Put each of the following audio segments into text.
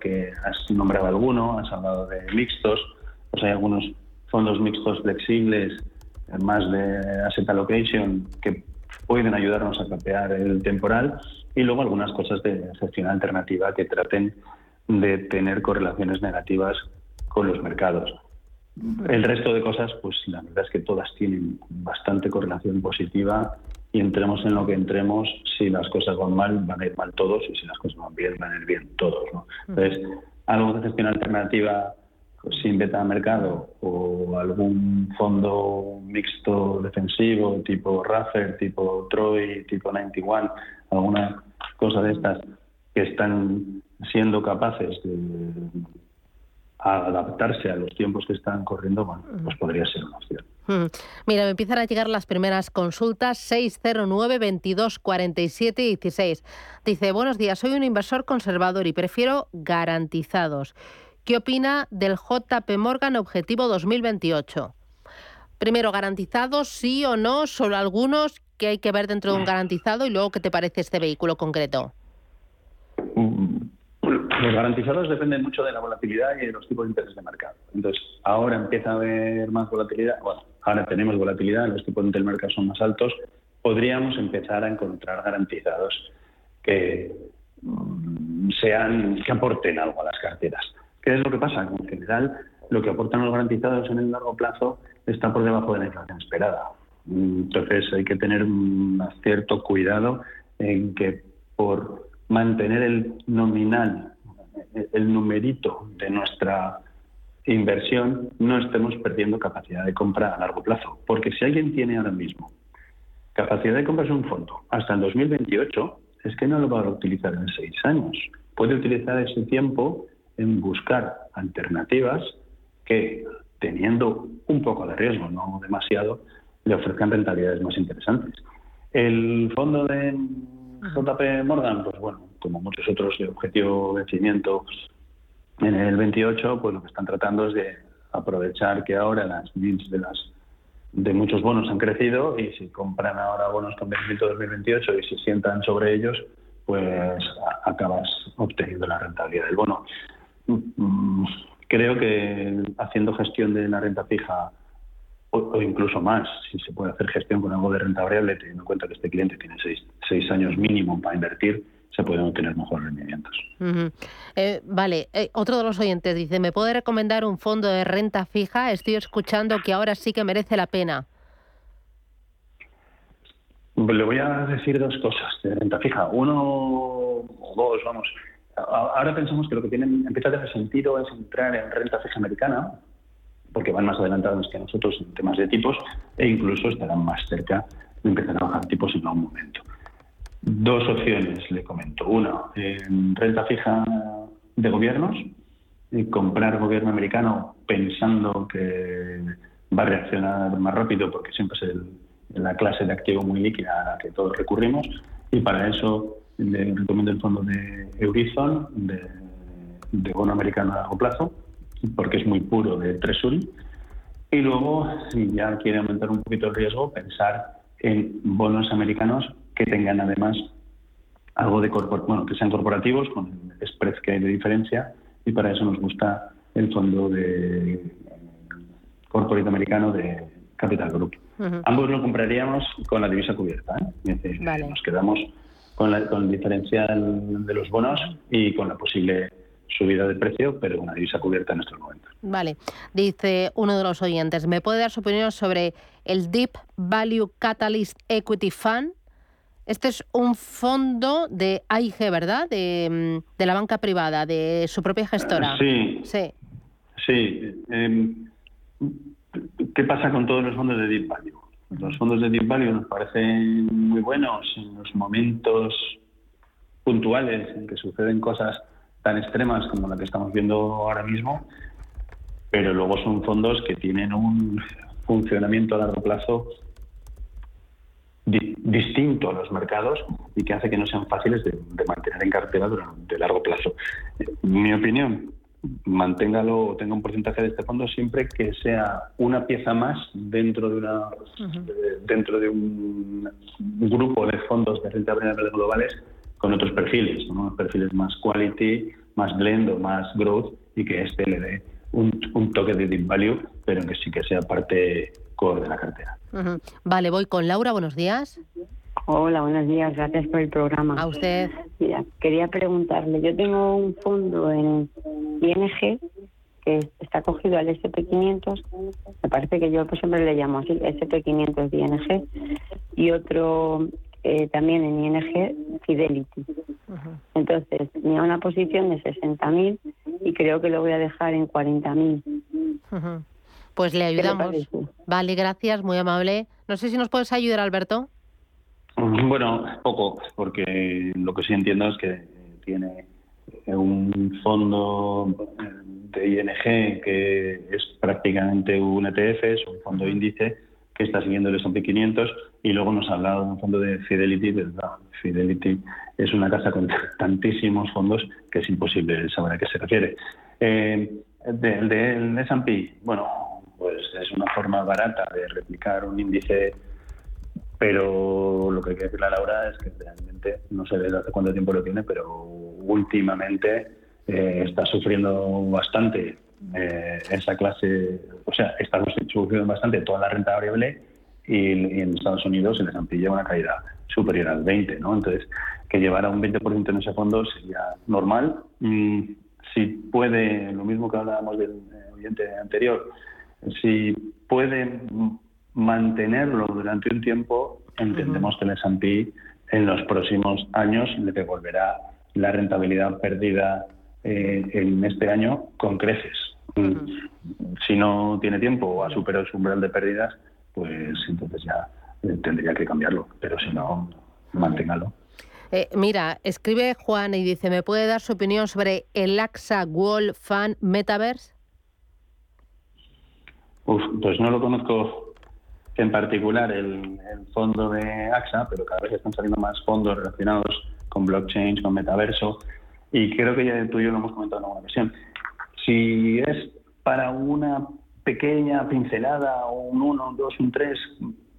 que has nombrado alguno, has hablado de mixtos, pues hay algunos fondos mixtos flexibles, más de asset allocation, que pueden ayudarnos a capear el temporal y luego algunas cosas de gestión alternativa que traten de tener correlaciones negativas con los mercados. El resto de cosas, pues la verdad es que todas tienen bastante correlación positiva y entremos en lo que entremos, si las cosas van mal, van a ir mal todos y si las cosas van bien, van a ir bien todos. ¿no? Entonces, algo de gestión alternativa pues, sin beta de mercado o algún fondo mixto defensivo tipo Raffer, tipo Troy, tipo 91, alguna cosa de estas que están siendo capaces de adaptarse a los tiempos que están corriendo, bueno, pues podría ser una opción. Mira, me empiezan a llegar las primeras consultas 609 22 47 16. Dice, buenos días, soy un inversor conservador y prefiero garantizados. ¿Qué opina del JP Morgan Objetivo 2028? Primero, garantizados, sí o no, solo algunos, que hay que ver dentro de un garantizado y luego, ¿qué te parece este vehículo concreto? Los garantizados dependen mucho de la volatilidad y de los tipos de interés de mercado. Entonces, ahora empieza a haber más volatilidad. Bueno, ahora tenemos volatilidad, los tipos de interés de mercado son más altos. Podríamos empezar a encontrar garantizados que mm, sean que aporten algo a las carteras. ¿Qué es lo que pasa? En general, lo que aportan los garantizados en el largo plazo está por debajo de la inflación esperada. Entonces hay que tener cierto cuidado en que por mantener el nominal, el numerito de nuestra inversión, no estemos perdiendo capacidad de compra a largo plazo. Porque si alguien tiene ahora mismo capacidad de comprarse un fondo hasta el 2028, es que no lo va a utilizar en seis años. Puede utilizar ese tiempo en buscar alternativas que, teniendo un poco de riesgo, no demasiado, le ofrezcan rentabilidades más interesantes. El fondo de JP Morgan, pues bueno, como muchos otros de objetivo vencimiento en el 28, pues lo que están tratando es de aprovechar que ahora las yields de muchos bonos han crecido y si compran ahora bonos con vencimiento 2028 y se sientan sobre ellos, pues acabas obteniendo la rentabilidad del bono. Mm, creo que haciendo gestión de la renta fija o, incluso más, si se puede hacer gestión con algo de renta variable, teniendo en cuenta que este cliente tiene seis, años mínimo para invertir, se pueden obtener mejores rendimientos. Eh, vale, eh, otro de los oyentes dice, ¿me puede recomendar un fondo de renta fija? Estoy escuchando que ahora sí que merece la pena. Le voy a decir dos cosas de renta fija. Uno o dos, vamos. Ahora pensamos que lo que tiene, empieza a tener sentido es entrar en renta fija americana, porque van más adelantados que nosotros en temas de tipos e incluso estarán más cerca de empezar a bajar tipos en algún momento. Dos opciones, le comento. Una, en renta fija de gobiernos, y comprar gobierno americano pensando que va a reaccionar más rápido porque siempre es la clase de activo muy líquida a la que todos recurrimos y para eso le recomiendo el fondo de Eurizon, de, bono americano a largo plazo, porque es muy puro de Treasury. Y luego, si ya quiere aumentar un poquito el riesgo, pensar en bonos americanos que tengan además algo de bueno, que sean corporativos con el spread que hay de diferencia y para eso nos gusta el fondo de corporate americano de Capital Group. Ambos lo compraríamos con la divisa cubierta. ¿eh? Nos quedamos con, la, con el diferencial de los bonos y con la posible subida de precio, pero una divisa cubierta en estos momentos. Vale. Dice uno de los oyentes, ¿me puede dar su opinión sobre el Deep Value Catalyst Equity Fund? Este es un fondo de AIG, ¿verdad? De, mm, de la banca privada, de su propia gestora. Sí. Sí. Sí. Em, ¿Qué pasa con todos los fondos de Deep Value? Los fondos de Deep Value nos parecen muy buenos en los momentos puntuales en que suceden cosas tan extremas como la que estamos viendo ahora mismo, pero luego son fondos que tienen un funcionamiento a largo plazo distinto a los mercados y que hace que no sean fáciles de, de mantener en cartera durante largo plazo. Mi opinión, manténgalo o tenga un porcentaje de este fondo siempre que sea una pieza más dentro de una dentro de un grupo de fondos de renta variable globales con otros perfiles, perfiles más quality más blend o más growth y que este le dé un, toque de deep value, pero que sí que sea parte core de la cartera. Vale, voy con Laura, buenos días. Hola, buenos días, gracias por el programa. A usted. Mira, quería preguntarle, yo tengo un fondo en ING que está cogido al SP500, me parece que yo pues siempre le llamo así, SP500 de ING, y otro eh, también en ING, Fidelity. Entonces, tenía una posición de 60.000 y creo que lo voy a dejar en 40.000. Pues le ayudamos. Vale, gracias, muy amable. No sé si nos puedes ayudar, Alberto. Bueno, poco, porque lo que sí entiendo es que tiene un fondo de ING que es prácticamente un ETF, es un fondo índice que está siguiendo el S&P 500 y luego nos ha hablado de un fondo de Fidelity, ¿verdad? Fidelity es una casa con tantísimos fondos que es imposible saber a qué se refiere. Eh, del de, S&P, bueno, pues es una forma barata de replicar un índice, pero lo que hay que decirle a Laura es que realmente, no sé desde hace cuánto tiempo lo tiene, pero últimamente eh, está sufriendo bastante eh, esa clase, o sea, está sufriendo bastante toda la renta variable y, en Estados Unidos se les amplía una caída superior al 20, ¿no? Entonces, que llevara un 20% en ese fondo sería normal. Mm, si puede, lo mismo que hablábamos del oyente anterior, si puede mantenerlo durante un tiempo, entendemos que el S&P en los próximos años le devolverá la rentabilidad perdida eh, en este año con creces. Si no tiene tiempo o ha superado su umbral de pérdidas, pues entonces ya eh, tendría que cambiarlo. Pero si no, manténgalo. Eh, mira, escribe Juan y dice, ¿me puede dar su opinión sobre el AXA Wall Fan Metaverse? pues no lo conozco en particular el, fondo de AXA, pero cada vez están saliendo más fondos relacionados con blockchain, con metaverso, y creo que ya tú y yo lo hemos comentado en alguna ocasión. Si es para una pequeña pincelada, un 1, un 2, un 3,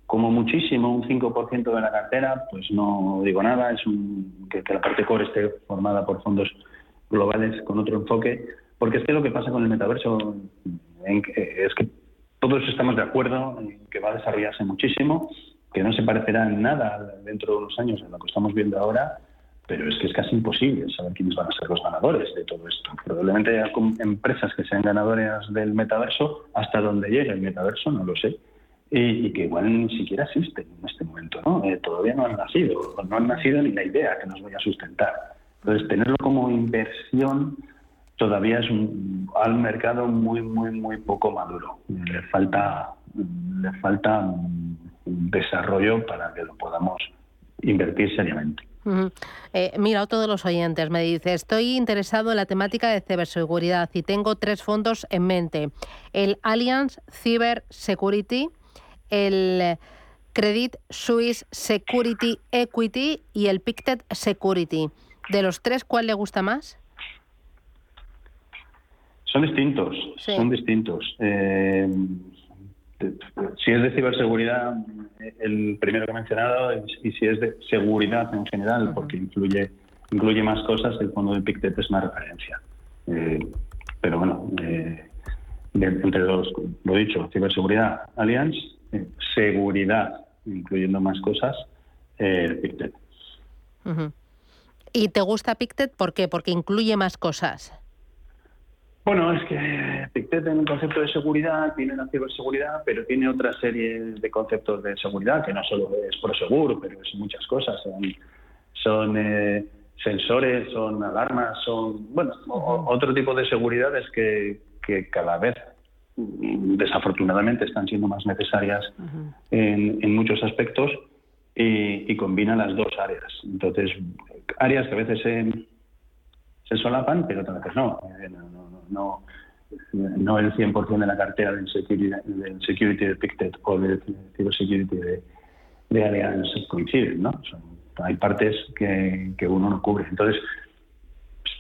como muchísimo un 5% de la cartera, pues no digo nada, es un, que, la parte core esté formada por fondos globales con otro enfoque, porque es que lo que pasa con el metaverso es que todos estamos de acuerdo en que va a desarrollarse muchísimo, que no se parecerá en nada dentro de unos años en lo que estamos viendo ahora, pero es que es casi imposible saber quiénes van a ser los ganadores de todo esto. Probablemente haya empresas que sean ganadoras del metaverso, hasta donde llegue el metaverso, no lo sé, y, que igual ni siquiera existen en este momento, ¿no? Eh, todavía no han nacido, no han nacido ni la idea que nos vaya a sustentar. Entonces, tenerlo como inversión todavía es un, al mercado muy, muy, muy poco maduro. Le falta, le falta un desarrollo para que lo podamos invertir seriamente. Eh, mira, a todos los oyentes me dice, estoy interesado en la temática de ciberseguridad y tengo tres fondos en mente. El Allianz Cyber Security, el Credit Suisse Security Equity y el Pictet Security. De los tres, ¿cuál le gusta más? Son distintos, son distintos. Eh, si es de ciberseguridad, el primero que he mencionado, y si es de seguridad en general, porque incluye incluye más cosas, el fondo de PICTET es una referencia. Eh, pero bueno, eh, entre dos, lo dicho, ciberseguridad, Allianz, eh, seguridad, incluyendo más cosas, PICTET. ¿Y te gusta PICTET por qué? Porque incluye más cosas. Bueno, es que PICTET en el concepto de seguridad tiene la ciberseguridad, pero tiene otra serie de conceptos de seguridad, que no solo es seguro, pero es muchas cosas. Son, eh, sensores, son alarmas, son, bueno, otro tipo de seguridades que, que cada vez desafortunadamente están siendo más necesarias en, muchos aspectos y, combinan las dos áreas. Entonces, áreas que a veces se, se solapan, pero otras veces no, eh, no no, no el 100% de la cartera del security, del security de Pictet o del cybersecurity de, de Allianz coinciden, ¿no? hay partes que, que, uno no cubre. Entonces,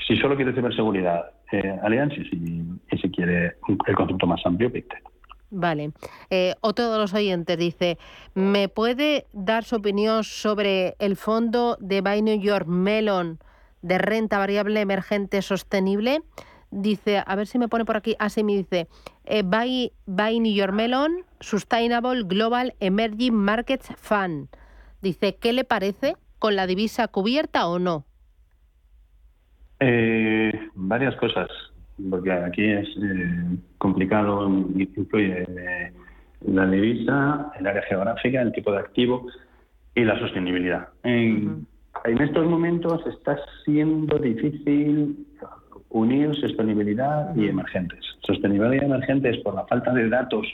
si solo quiere ciberseguridad, eh, Allianz y si, si quiere el concepto más amplio, Pictet. Vale. Eh, otro de los oyentes dice, ¿me puede dar su opinión sobre el fondo de Buy New York Melon de renta variable emergente sostenible. Dice, a ver si me pone por aquí, así me dice, eh, buy, buy New York Melon Sustainable Global Emerging Markets Fund. Dice, ¿qué le parece con la divisa cubierta o no? Eh, varias cosas, porque aquí es eh, complicado, incluye eh, la divisa, el área geográfica, el tipo de activo y la sostenibilidad. En, en estos momentos está siendo difícil unir sostenibilidad y emergentes. Sostenibilidad y emergentes por la falta de datos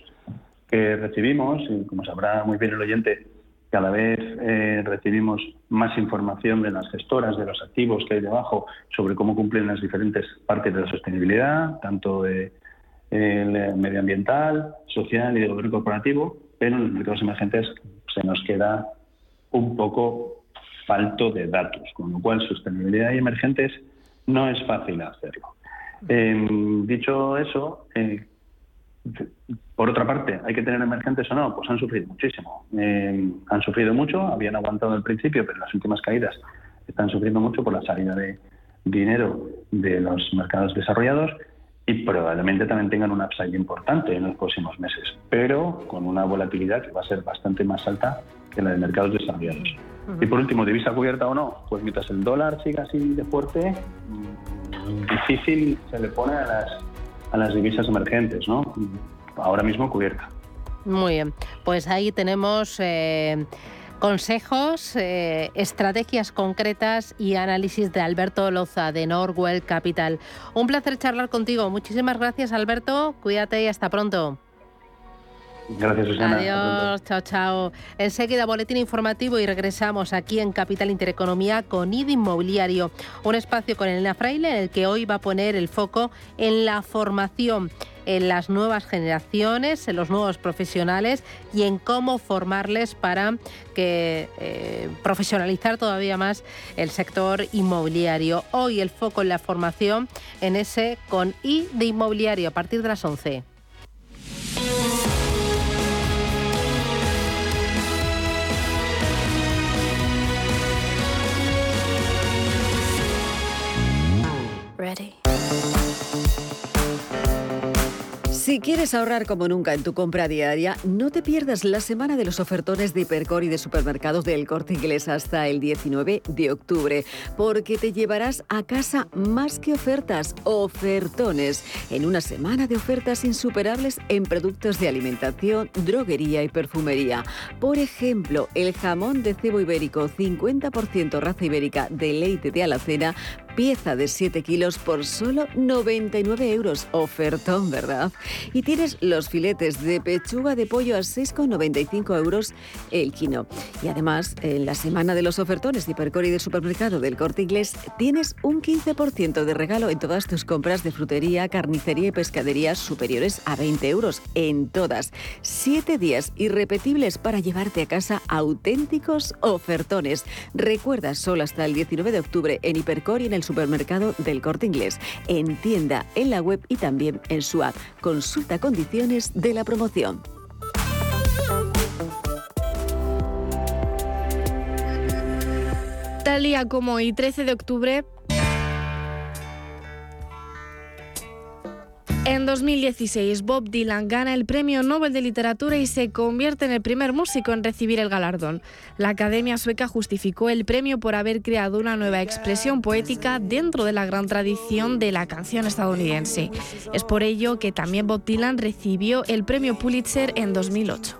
que recibimos, y como sabrá muy bien el oyente, cada vez eh, recibimos más información de las gestoras, de los activos que hay debajo, sobre cómo cumplen las diferentes partes de la sostenibilidad, tanto de, medioambiental, social y de gobierno corporativo, pero en los mercados emergentes se nos queda un poco falto de datos, con lo cual sostenibilidad y emergentes no es fácil hacerlo. Em, dicho eso, eh, por otra parte, ¿hay que tener emergentes o no? Pues han sufrido muchísimo. Eh, han sufrido mucho, habían aguantado al principio, pero en las últimas caídas están sufriendo mucho por la salida de dinero de los mercados desarrollados y probablemente también tengan un upside importante en los próximos meses, pero con una volatilidad que va a ser bastante más alta que la de mercados desarrollados. Y por último, divisa cubierta o no, pues mientras el dólar siga así de fuerte, mm, difícil se le pone a las a las divisas emergentes, ¿no? Ahora mismo cubierta. Muy bien, pues ahí tenemos eh, consejos, eh, estrategias concretas y análisis de Alberto Loza de Norwell Capital. Un placer charlar contigo. Muchísimas gracias, Alberto. Cuídate y hasta pronto. Gracias, Susana. Adiós, chao, chao. Enseguida, boletín informativo y regresamos aquí en Capital Intereconomía con ID Inmobiliario, un espacio con Elena Fraile en el que hoy va a poner el foco en la formación en las nuevas generaciones, en los nuevos profesionales y en cómo formarles para que eh, profesionalizar todavía más el sector inmobiliario. Hoy el foco en la formación en ese con I de inmobiliario a partir de las 11. Si quieres ahorrar como nunca en tu compra diaria, no te pierdas la semana de los ofertones de Hipercor y de supermercados del Corte Inglés hasta el 19 de octubre, porque te llevarás a casa más que ofertas, ofertones, en una semana de ofertas insuperables en productos de alimentación, droguería y perfumería. Por ejemplo, el jamón de cebo ibérico 50% raza ibérica de leite de alacena pieza de 7 kilos por solo 99 euros. Ofertón, ¿verdad? Y tienes los filetes de pechuga de pollo a 6,95 euros el kilo. Y además, en la semana de los ofertones de Hipercor y del supermercado del Corte Inglés, tienes un 15% de regalo en todas tus compras de frutería, carnicería y pescadería superiores a 20 euros. En todas. Siete días irrepetibles para llevarte a casa auténticos ofertones. Recuerda, solo hasta el 19 de octubre en Hipercor y en el supermercado del Corte Inglés, en tienda, en la web y también en su app. Consulta condiciones de la promoción. Tal día como hoy, 13 de octubre, En 2016, Bob Dylan gana el Premio Nobel de Literatura y se convierte en el primer músico en recibir el galardón. La Academia Sueca justificó el premio por haber creado una nueva expresión poética dentro de la gran tradición de la canción estadounidense. Es por ello que también Bob Dylan recibió el Premio Pulitzer en 2008.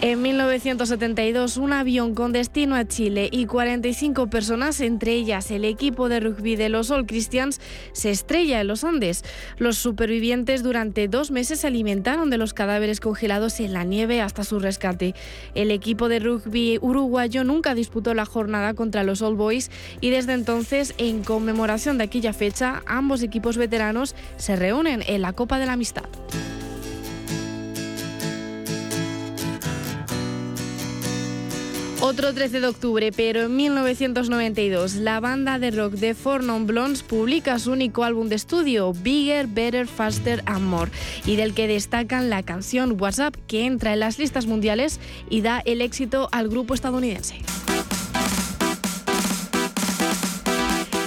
En 1972, un avión con destino a Chile y 45 personas, entre ellas el equipo de rugby de los All Christians, se estrella en los Andes. Los supervivientes durante dos meses se alimentaron de los cadáveres congelados en la nieve hasta su rescate. El equipo de rugby uruguayo nunca disputó la jornada contra los All Boys y desde entonces, en conmemoración de aquella fecha, ambos equipos veteranos se reúnen en la Copa de la Amistad. Otro 13 de octubre, pero en 1992, la banda de rock de Four Non Blondes publica su único álbum de estudio, Bigger, Better, Faster and More, y del que destacan la canción WhatsApp, que entra en las listas mundiales y da el éxito al grupo estadounidense.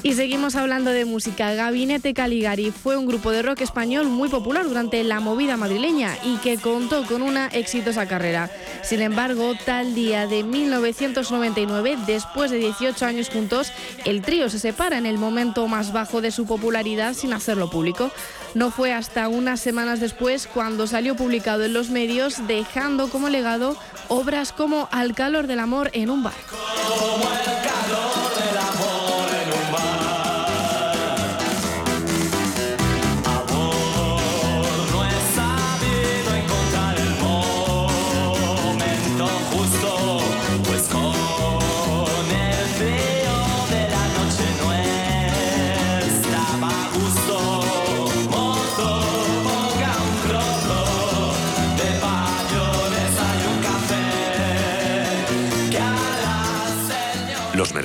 Y seguimos hablando de música. Gabinete Caligari fue un grupo de rock español muy popular durante la movida madrileña y que contó con una exitosa carrera. Sin embargo, tal día de 1999, después de 18 años juntos, el trío se separa en el momento más bajo de su popularidad sin hacerlo público. No fue hasta unas semanas después cuando salió publicado en los medios, dejando como legado obras como Al calor del amor en un bar.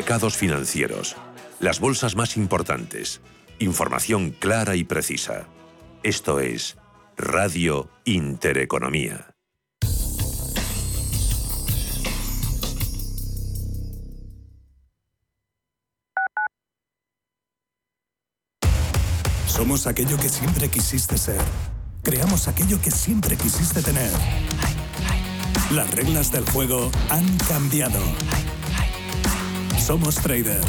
Mercados financieros, las bolsas más importantes, información clara y precisa. Esto es Radio Intereconomía. Somos aquello que siempre quisiste ser. Creamos aquello que siempre quisiste tener. Las reglas del juego han cambiado. Somos traders.